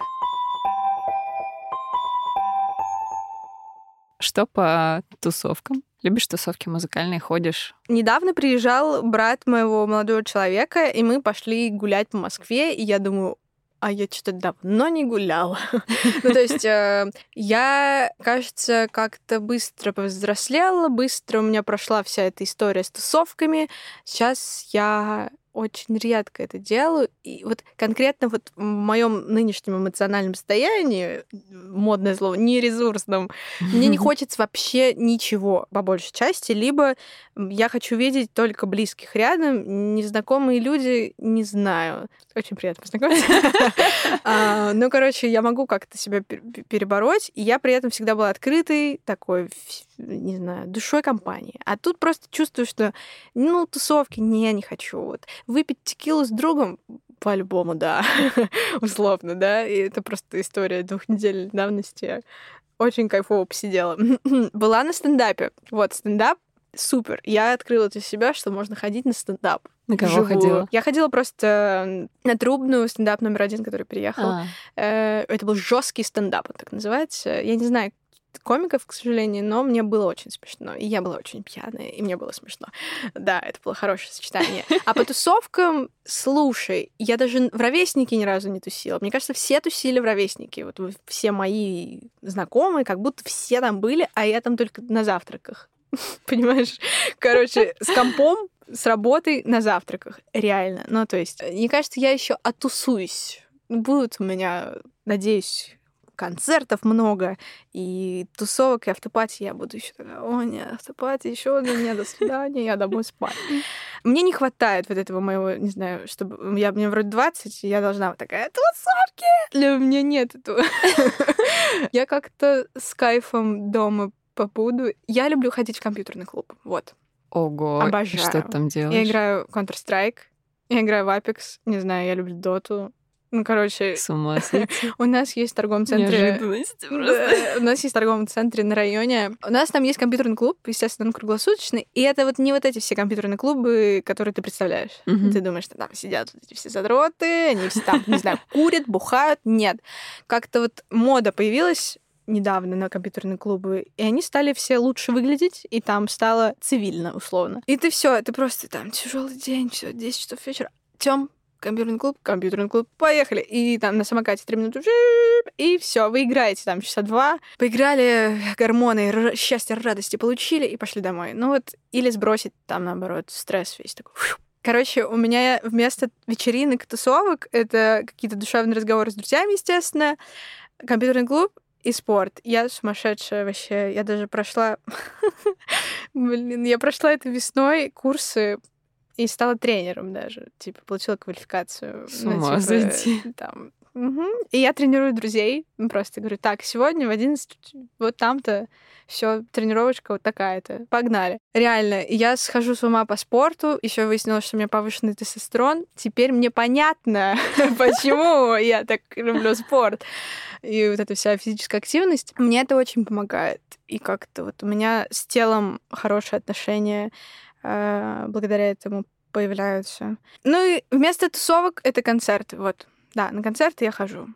Что по тусовкам? Любишь тусовки музыкальные, ходишь? Недавно приезжал брат моего молодого человека, и мы пошли гулять по Москве, и я думаю, а я что-то давно не гуляла. <laughs> ну, то есть э, я, кажется, как-то быстро повзрослела, быстро у меня прошла вся эта история с тусовками. Сейчас я очень редко это делаю. И вот конкретно вот в моем нынешнем эмоциональном состоянии, модное слово, не ресурсном, мне не <laughs> хочется вообще ничего по большей части, либо я хочу видеть только близких рядом, незнакомые люди не знаю. Очень приятно познакомиться. <laughs> А, ну, короче, я могу как-то себя перебороть, и я при этом всегда была открытой, такой, не знаю, душой компании. А тут просто чувствую, что, ну, тусовки, не, не хочу. Вот выпить текилу с другом, по-любому, да, <laughs> условно, да, и это просто история двухнедельной давности. Очень кайфово посидела. <clears throat> Была на стендапе. Вот, стендап супер. Я открыла для себя, что можно ходить на стендап. На кого живую. ходила? Я ходила просто на трубную стендап номер один, который приехал. А. Э, это был жесткий стендап, он так называется. Я не знаю, комиков, к сожалению, но мне было очень смешно. И я была очень пьяная, и мне было смешно. Да, это было хорошее сочетание. <laughs> А по тусовкам, слушай, я даже в ровеснике ни разу не тусила. Мне кажется, все тусили в ровеснике. Вот все мои знакомые, как будто все там были, а я там только на завтраках. <laughs> Понимаешь? Короче, с компом, с работой на завтраках. Реально. Ну, то есть, мне кажется, я еще отусуюсь. Будут у меня, надеюсь, концертов много, и тусовок, и автопати я буду еще такая, о, нет, автопати, еще одно, нет, до свидания, я домой спать. Мне не хватает вот этого моего, не знаю, чтобы... Я, мне вроде 20, и я должна вот такая, тусовки! Для меня нет этого. Я как-то с кайфом дома побуду. Я люблю ходить в компьютерный клуб. Вот. Ого, Обожаю. что ты там делаешь? Я играю Counter-Strike, я играю в Apex, не знаю, я люблю Доту. Ну, короче... С ума. <laughs> У нас есть в торговом центре... У нас есть в торговом центре на районе. У нас там есть компьютерный клуб, естественно, он круглосуточный. И это вот не вот эти все компьютерные клубы, которые ты представляешь. Ты думаешь, что там сидят эти все задроты, они все там, не знаю, курят, бухают. Нет. Как-то вот мода появилась недавно на компьютерные клубы, и они стали все лучше выглядеть, и там стало цивильно, условно. И ты все, это просто там тяжелый день, все, 10 часов вечера. Тем, компьютерный клуб, компьютерный клуб, поехали. И там на самокате три минуты, и все, вы играете там часа два, поиграли, гормоны счастья, радости получили и пошли домой. Ну вот, или сбросить там, наоборот, стресс весь такой. Короче, у меня вместо вечеринок, тусовок, это какие-то душевные разговоры с друзьями, естественно, компьютерный клуб и спорт. Я сумасшедшая вообще. Я даже прошла... <laughs> Блин, я прошла это весной курсы и стала тренером даже. Типа, получила квалификацию. С ну, ума ну, типа, Там, Угу. И я тренирую друзей. Просто говорю, так, сегодня в 11 вот там-то все, тренировочка вот такая-то. Погнали. Реально, я схожу с ума по спорту. Еще выяснилось, что у меня повышенный тестостерон. Теперь мне понятно, <laughs> почему я так люблю спорт. И вот эта вся физическая активность. Мне это очень помогает. И как-то вот у меня с телом хорошие отношения э, благодаря этому появляются. Ну и вместо тусовок это концерты. Вот да, на концерты я хожу.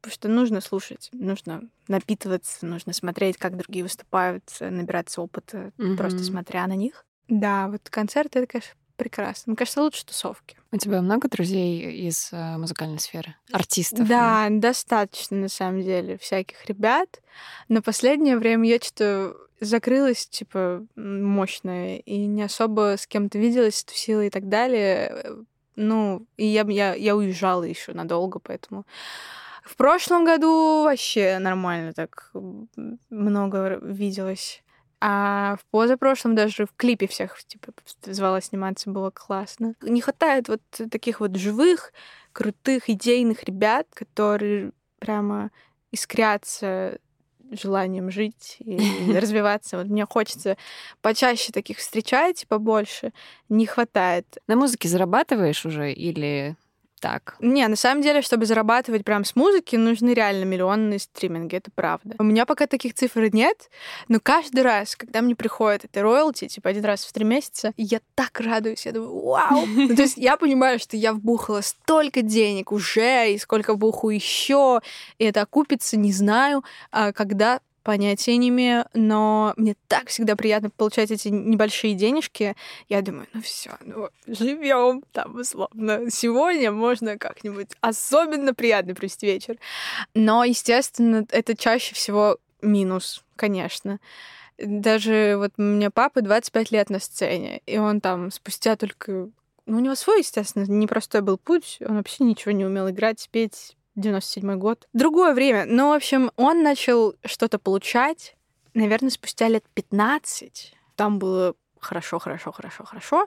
Потому что нужно слушать, нужно напитываться, нужно смотреть, как другие выступают, набираться опыта, mm-hmm. просто смотря на них. Да, вот концерты это, конечно, прекрасно. Мне кажется, лучше тусовки. У тебя много друзей из э, музыкальной сферы? Артистов? Да, ну? достаточно, на самом деле, всяких ребят. Но последнее время я что-то закрылась, типа, мощная, и не особо с кем-то виделась, тусила и так далее. Ну, и я, я, я уезжала еще надолго, поэтому... В прошлом году вообще нормально так много виделась. А в позапрошлом даже в клипе всех типа звала сниматься, было классно. Не хватает вот таких вот живых, крутых, идейных ребят, которые прямо искрятся желанием жить и <laughs> развиваться. Вот мне хочется почаще таких встречать, побольше. Не хватает. На музыке зарабатываешь уже или так. Не, на самом деле, чтобы зарабатывать прям с музыки, нужны реально миллионные стриминги, это правда. У меня пока таких цифр нет, но каждый раз, когда мне приходит это роялти, типа один раз в три месяца, я так радуюсь, я думаю, вау! <laughs> Ну, то есть я понимаю, что я вбухала столько денег уже, и сколько вбуху еще, и это окупится, не знаю, а когда понятия не имею, но мне так всегда приятно получать эти небольшие денежки. Я думаю, ну все, ну живем там условно. Сегодня можно как-нибудь особенно приятно провести вечер. Но, естественно, это чаще всего минус, конечно. Даже вот у меня папа 25 лет на сцене, и он там спустя только... Ну, у него свой, естественно, непростой был путь. Он вообще ничего не умел играть, петь, 97 год. Другое время. Но, в общем, он начал что-то получать, наверное, спустя лет 15. Там было хорошо, хорошо, хорошо, хорошо.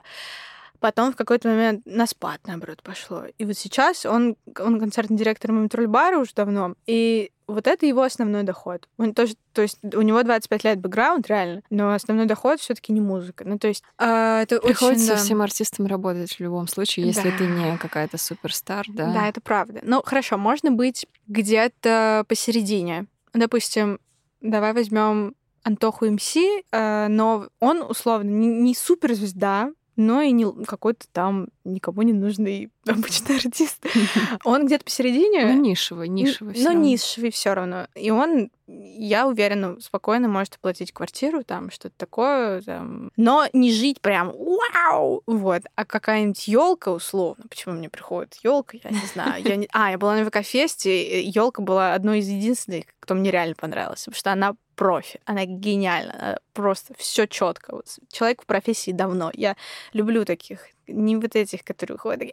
Потом в какой-то момент на спад, наоборот, пошло. И вот сейчас он, он концертный директор Мумитроль-бара уже давно, и вот это его основной доход. Он тоже, то есть у него 25 лет бэкграунд, реально, но основной доход все таки не музыка. Ну, то есть э, это Приходится очень, да. всем артистам работать в любом случае, если Да. ты не какая-то суперстар, да? Да, это правда. Ну, хорошо, можно быть где-то посередине. Допустим, давай возьмем Антоху МС, э, но он, условно, не, не суперзвезда, но и не какой-то там никому не нужный <laughs> обычный артист. <laughs> Он где-то посередине. Ну, нишевый, нишевый. Но всё равно. нишевый все равно. И он, я уверена, спокойно может оплатить квартиру, там что-то такое, там. но не жить прям вау, вот. А какая-нибудь елка условно, почему мне приходит елка, я не <laughs> знаю. Я не... А, я была на ВК-фесте, елка была одной из единственных, кто мне реально понравился, потому что она профи, она гениальна, она просто все четко. Вот человек в профессии давно. Я люблю таких, не вот этих, которые ходят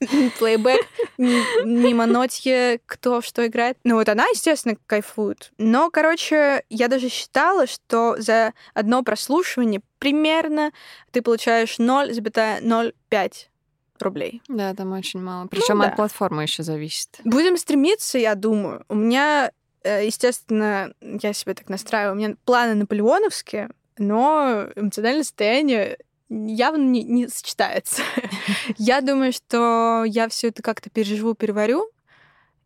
такие <laughs> плейбэк, м- мимо нотье, кто что играет. Ну вот она, естественно, кайфует. Но, короче, я даже считала, что за одно прослушивание примерно ты получаешь 0,05 рублей. Да, там очень мало. Причем Ну да. от платформы еще зависит. Будем стремиться, я думаю. У меня, естественно, я себя так настраиваю, у меня планы наполеоновские, но эмоциональное состояние явно не, не сочетается. <laughs> Я думаю, что я все это как-то переживу, переварю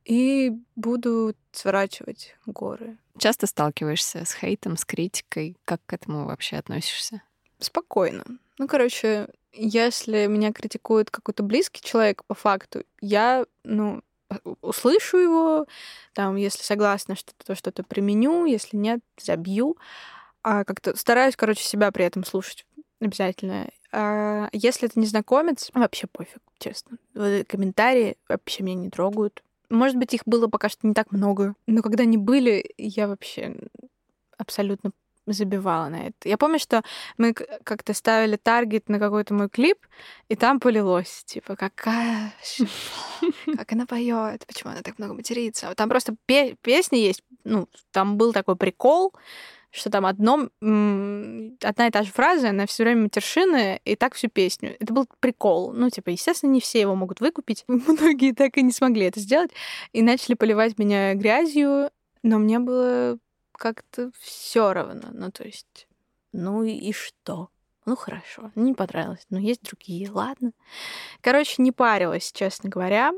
и буду сворачивать горы. Часто сталкиваешься с хейтом, с критикой. Как к этому вообще относишься? Спокойно. Ну, короче, если меня критикует какой-то близкий человек по факту, я, ну, услышу его, там, если согласна, что то что-то применю, если нет, забью. А как-то стараюсь, короче, себя при этом слушать обязательно. А если это незнакомец, вообще пофиг, честно. Эти комментарии вообще меня не трогают. Может быть, их было пока что не так много, но когда они были, я вообще абсолютно забивала на это. Я помню, что мы как-то ставили таргет на какой-то мой клип, и там полилось, типа, какая... Как она поет, почему она так много матерится. Там просто пе- песни есть, ну, там был такой прикол, что там одно, одна и та же фраза, она все время матершины, и так всю песню. Это был прикол. Ну, типа, естественно, не все его могут выкупить. <laughs> Многие так и не смогли это сделать. И начали поливать меня грязью, но мне было как-то все равно. Ну, то есть, ну и, что? Ну, хорошо, не понравилось. Но есть другие, ладно. Короче, не парилась, честно говоря.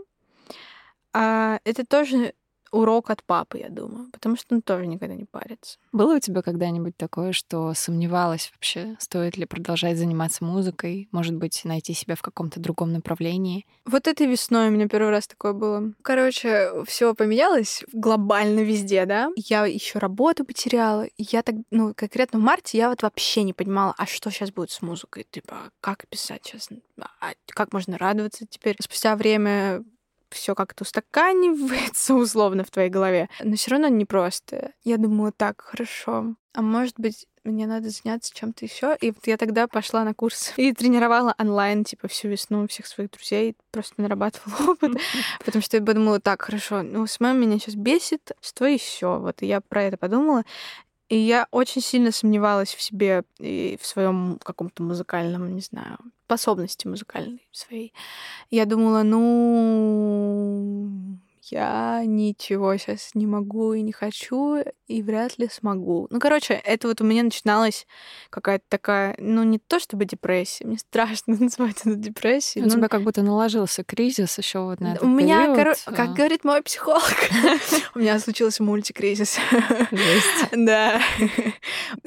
А, это тоже урок от папы, я думаю, потому что он тоже никогда не парится. Было у тебя когда-нибудь такое, что сомневалась вообще, стоит ли продолжать заниматься музыкой, может быть, найти себя в каком-то другом направлении? Вот этой весной у меня первый раз такое было. Короче, все поменялось глобально везде, да. Я еще работу потеряла. Я так, ну, конкретно в марте я вот вообще не понимала, а что сейчас будет с музыкой? Типа, как писать сейчас? А как можно радоваться теперь? Спустя время все как-то устаканивается <laughs> условно в твоей голове. Но все равно непросто. Я думала, так, хорошо. А может быть, мне надо заняться чем-то еще. И вот я тогда пошла на курс <laughs> и тренировала онлайн, типа, всю весну всех своих друзей, просто нарабатывала <laughs> опыт. Потому что я подумала, так, хорошо, ну, с мамой меня сейчас бесит, что еще? Вот и я про это подумала. И я очень сильно сомневалась в себе и в своем каком-то музыкальном, не знаю, способности музыкальной своей. Я думала, ну, я ничего сейчас не могу и не хочу, и вряд ли смогу. Ну, короче, это вот у меня начиналась какая-то такая, ну, не то чтобы депрессия, мне страшно <laughs> называть это депрессией. У но тебя как будто наложился кризис еще вот на этот у меня, период. коро- как говорит мой психолог, <laughs> у меня случился мультикризис. <laughs> Да.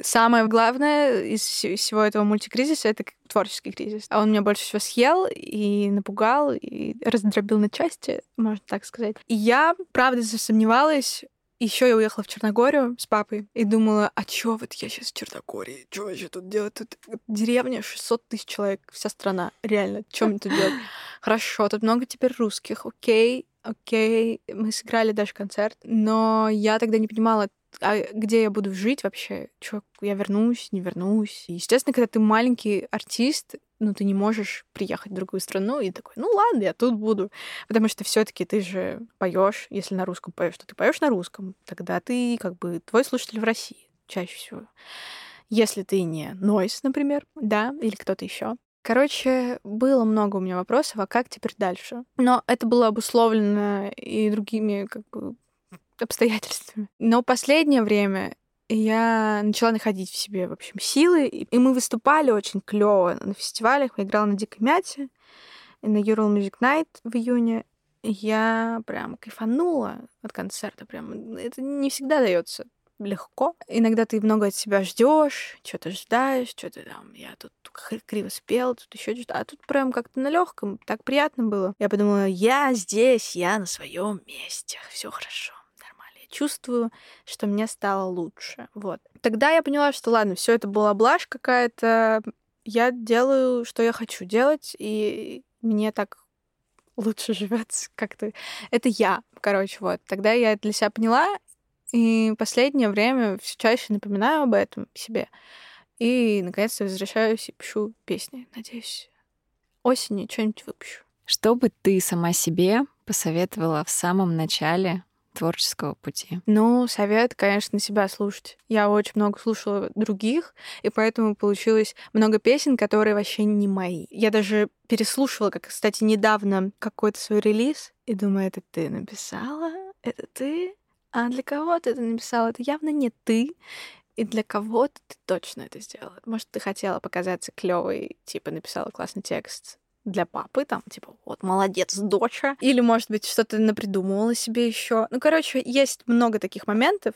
Самое главное из вс- всего этого мультикризиса — это творческий кризис. А он меня больше всего съел и напугал, и раздробил на части, можно так сказать. И я, правда, засомневалась, еще я уехала в Черногорию с папой и думала, а чё вот я сейчас в Черногории? Чё вообще тут делать? Тут деревня, 600 тысяч человек, вся страна. Реально, чё мне тут делать? <laughs> Хорошо, тут много теперь русских, окей, окей. Мы сыграли даже концерт, но я тогда не понимала, а где я буду жить вообще? Чё, я вернусь, не вернусь? И, естественно, когда ты маленький артист, ну, ты не можешь приехать в другую страну и такой, ну ладно, я тут буду. Потому что все таки ты же поешь, если на русском поешь, то ты поешь на русском. Тогда ты как бы твой слушатель в России чаще всего. Если ты не Нойс, например, да, или кто-то еще. Короче, было много у меня вопросов, а как теперь дальше? Но это было обусловлено и другими как бы обстоятельствами. Но последнее время я начала находить в себе, в общем, силы. И мы выступали очень клево на фестивалях. Я играла на Дикой Мяте на Ural Music Night в июне. Я прям кайфанула от концерта. Прям это не всегда дается легко. Иногда ты много от себя ждешь, что-то ждаешь, что-то там, я тут криво спел, тут еще что-то. А тут прям как-то на легком, так приятно было. Я подумала, я здесь, я на своем месте, все хорошо чувствую, что мне стало лучше. Вот. Тогда я поняла, что ладно, все это была блажь какая-то. Я делаю, что я хочу делать, и мне так лучше <laughs> живется как-то. Это я, короче, вот. Тогда я для себя поняла, и последнее время все чаще напоминаю об этом себе. И, наконец-то, возвращаюсь и пишу песни. Надеюсь, осенью что-нибудь выпущу. Что бы ты сама себе посоветовала в самом начале творческого пути? Ну, совет, конечно, себя слушать. Я очень много слушала других, и поэтому получилось много песен, которые вообще не мои. Я даже переслушивала, как, кстати, недавно какой-то свой релиз, и думаю, это ты написала? Это ты? А для кого ты это написала? Это явно не ты. И для кого-то ты точно это сделала. Может, ты хотела показаться клевой, типа написала классный текст, для папы, там, типа, вот, молодец, доча. Или, может быть, что-то напридумывала себе еще. Ну, короче, есть много таких моментов.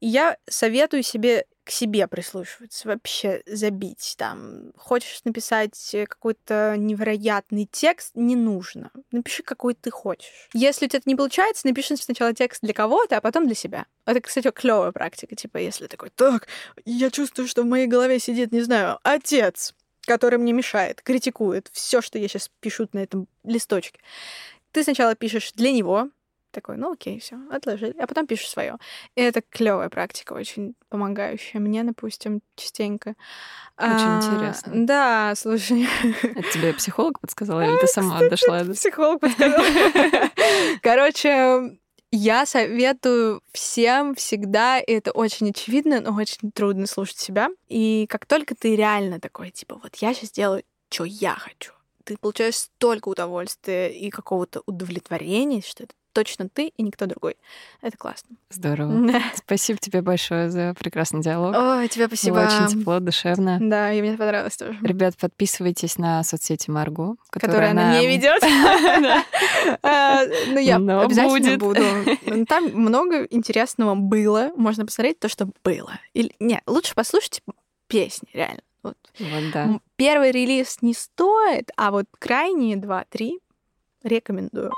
И я советую себе к себе прислушиваться, вообще забить там. Хочешь написать какой-то невероятный текст, не нужно. Напиши, какой ты хочешь. Если у тебя это не получается, напиши сначала текст для кого-то, а потом для себя. Это, кстати, клевая практика. Типа, если такой, так, я чувствую, что в моей голове сидит, не знаю, отец который мне мешает, критикует все, что я сейчас пишу на этом листочке. Ты сначала пишешь для него, такой, ну окей, все, отложили, а потом пишешь свое. И это клевая практика, очень помогающая мне, допустим, частенько. Очень а, интересно. Да, слушай. <laughs> Это тебе психолог подсказал, или ты сама дошла? Психолог подсказал. <laughs> Короче, я советую всем всегда, и это очень очевидно, но очень трудно слушать себя. И как только ты реально такой, типа, вот я сейчас делаю, что я хочу, ты получаешь столько удовольствия и какого-то удовлетворения, что это точно ты и никто другой. Это классно. Здорово. <laughs> Спасибо тебе большое за прекрасный диалог. Ой, тебе спасибо. Было очень тепло, душевно. Да, и мне понравилось тоже. Ребят, подписывайтесь на соцсети Марго, которая она не ведет. <laughs> <laughs> А, ну, я обязательно буду. Ну, там много интересного было. Можно посмотреть то, что было. Или нет, лучше послушать песни, реально. Вот. вот да. Первый релиз не стоит, а вот крайние два-три рекомендую.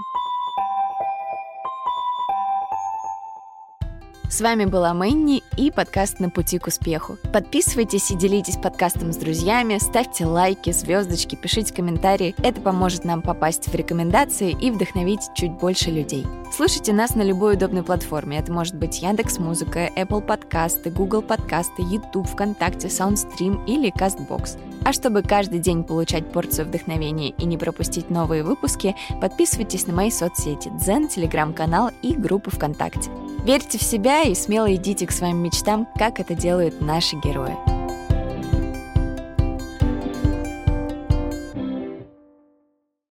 С вами была Мэнни и подкаст «На пути к успеху». Подписывайтесь и делитесь подкастом с друзьями, ставьте лайки, звездочки, пишите комментарии. Это поможет нам попасть в рекомендации и вдохновить чуть больше людей. Слушайте нас на любой удобной платформе. Это может быть Яндекс Музыка, Apple подкасты, Google подкасты, YouTube, ВКонтакте, Soundstream или CastBox. А чтобы каждый день получать порцию вдохновения и не пропустить новые выпуски, подписывайтесь на мои соцсети Дзен, Телеграм-канал и группы ВКонтакте. Верьте в себя и смело идите к своим мечтам, как это делают наши герои.